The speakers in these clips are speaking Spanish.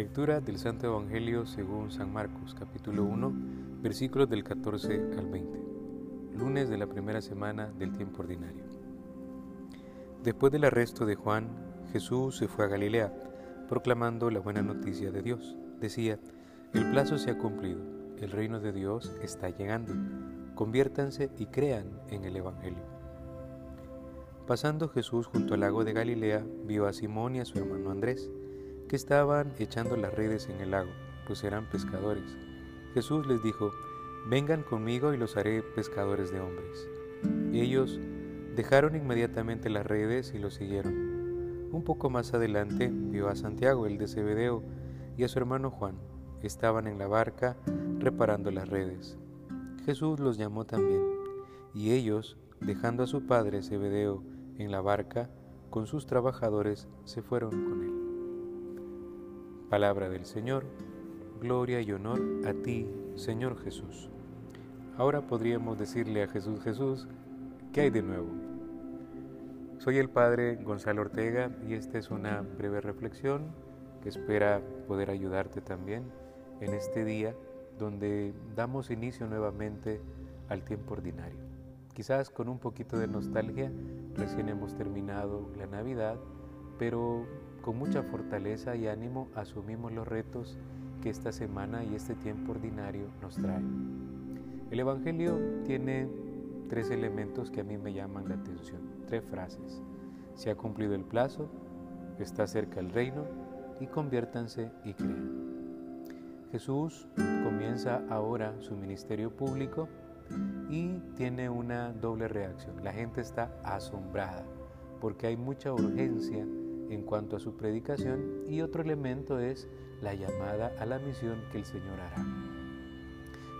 Lectura del Santo Evangelio según San Marcos, capítulo 1, versículos del 14 al 20. Lunes de la primera semana del tiempo ordinario. Después del arresto de Juan, Jesús se fue a Galilea, proclamando la buena noticia de Dios. Decía, el plazo se ha cumplido, el reino de Dios está llegando, conviértanse y crean en el Evangelio. Pasando Jesús junto al lago de Galilea, vio a Simón y a su hermano Andrés que estaban echando las redes en el lago, pues eran pescadores. Jesús les dijo, vengan conmigo y los haré pescadores de hombres. Ellos dejaron inmediatamente las redes y los siguieron. Un poco más adelante vio a Santiago, el de Zebedeo, y a su hermano Juan. Estaban en la barca reparando las redes. Jesús los llamó también, y ellos, dejando a su padre Zebedeo en la barca, con sus trabajadores, se fueron con él. Palabra del Señor, gloria y honor a ti, Señor Jesús. Ahora podríamos decirle a Jesús Jesús, ¿qué hay de nuevo? Soy el Padre Gonzalo Ortega y esta es una breve reflexión que espera poder ayudarte también en este día donde damos inicio nuevamente al tiempo ordinario. Quizás con un poquito de nostalgia, recién hemos terminado la Navidad, pero con mucha fortaleza y ánimo asumimos los retos que esta semana y este tiempo ordinario nos trae. El Evangelio tiene tres elementos que a mí me llaman la atención, tres frases. Se ha cumplido el plazo, está cerca el reino y conviértanse y crean. Jesús comienza ahora su ministerio público y tiene una doble reacción. La gente está asombrada porque hay mucha urgencia en cuanto a su predicación y otro elemento es la llamada a la misión que el Señor hará.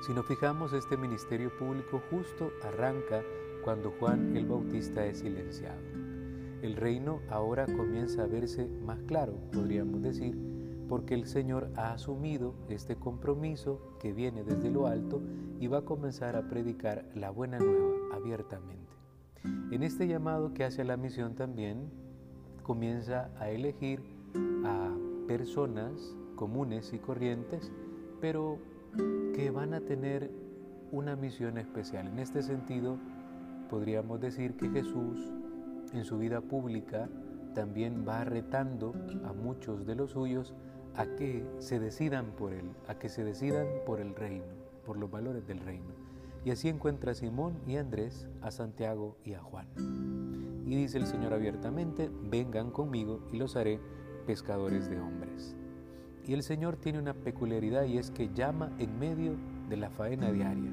Si nos fijamos, este ministerio público justo arranca cuando Juan el Bautista es silenciado. El reino ahora comienza a verse más claro, podríamos decir, porque el Señor ha asumido este compromiso que viene desde lo alto y va a comenzar a predicar la buena nueva abiertamente. En este llamado que hace a la misión también comienza a elegir a personas comunes y corrientes, pero que van a tener una misión especial. En este sentido, podríamos decir que Jesús en su vida pública también va retando a muchos de los suyos a que se decidan por él, a que se decidan por el reino, por los valores del reino. Y así encuentra a Simón y Andrés, a Santiago y a Juan. Y dice el Señor abiertamente, vengan conmigo y los haré pescadores de hombres. Y el Señor tiene una peculiaridad y es que llama en medio de la faena diaria.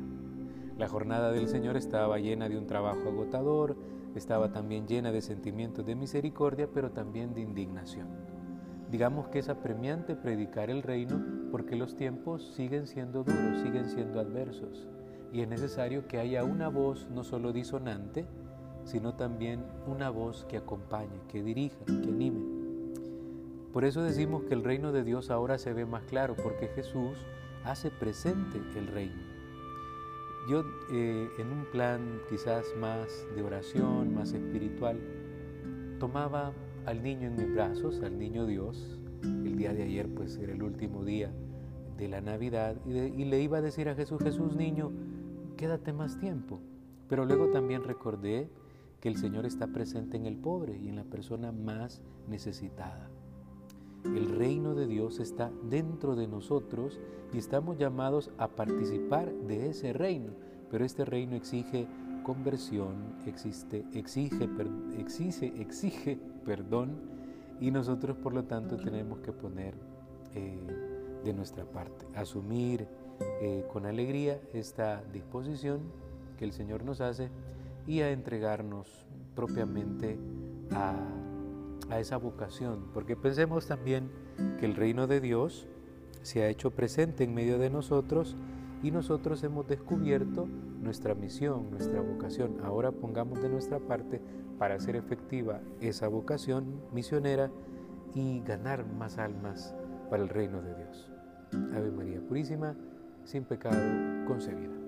La jornada del Señor estaba llena de un trabajo agotador, estaba también llena de sentimientos de misericordia, pero también de indignación. Digamos que es apremiante predicar el reino porque los tiempos siguen siendo duros, siguen siendo adversos y es necesario que haya una voz no solo disonante, sino también una voz que acompañe, que dirija, que anime. Por eso decimos que el reino de Dios ahora se ve más claro, porque Jesús hace presente el reino. Yo eh, en un plan quizás más de oración, más espiritual, tomaba al niño en mis brazos, al niño Dios. El día de ayer pues era el último día de la Navidad y, y le iba a decir a Jesús, Jesús niño, quédate más tiempo. Pero luego también recordé que el Señor está presente en el pobre y en la persona más necesitada. El reino de Dios está dentro de nosotros y estamos llamados a participar de ese reino, pero este reino exige conversión, existe, exige, exige, exige perdón y nosotros por lo tanto tenemos que poner eh, de nuestra parte, asumir eh, con alegría esta disposición que el Señor nos hace y a entregarnos propiamente a, a esa vocación, porque pensemos también que el reino de Dios se ha hecho presente en medio de nosotros y nosotros hemos descubierto nuestra misión, nuestra vocación. Ahora pongamos de nuestra parte para hacer efectiva esa vocación misionera y ganar más almas para el reino de Dios. Ave María Purísima sin pecado concebida.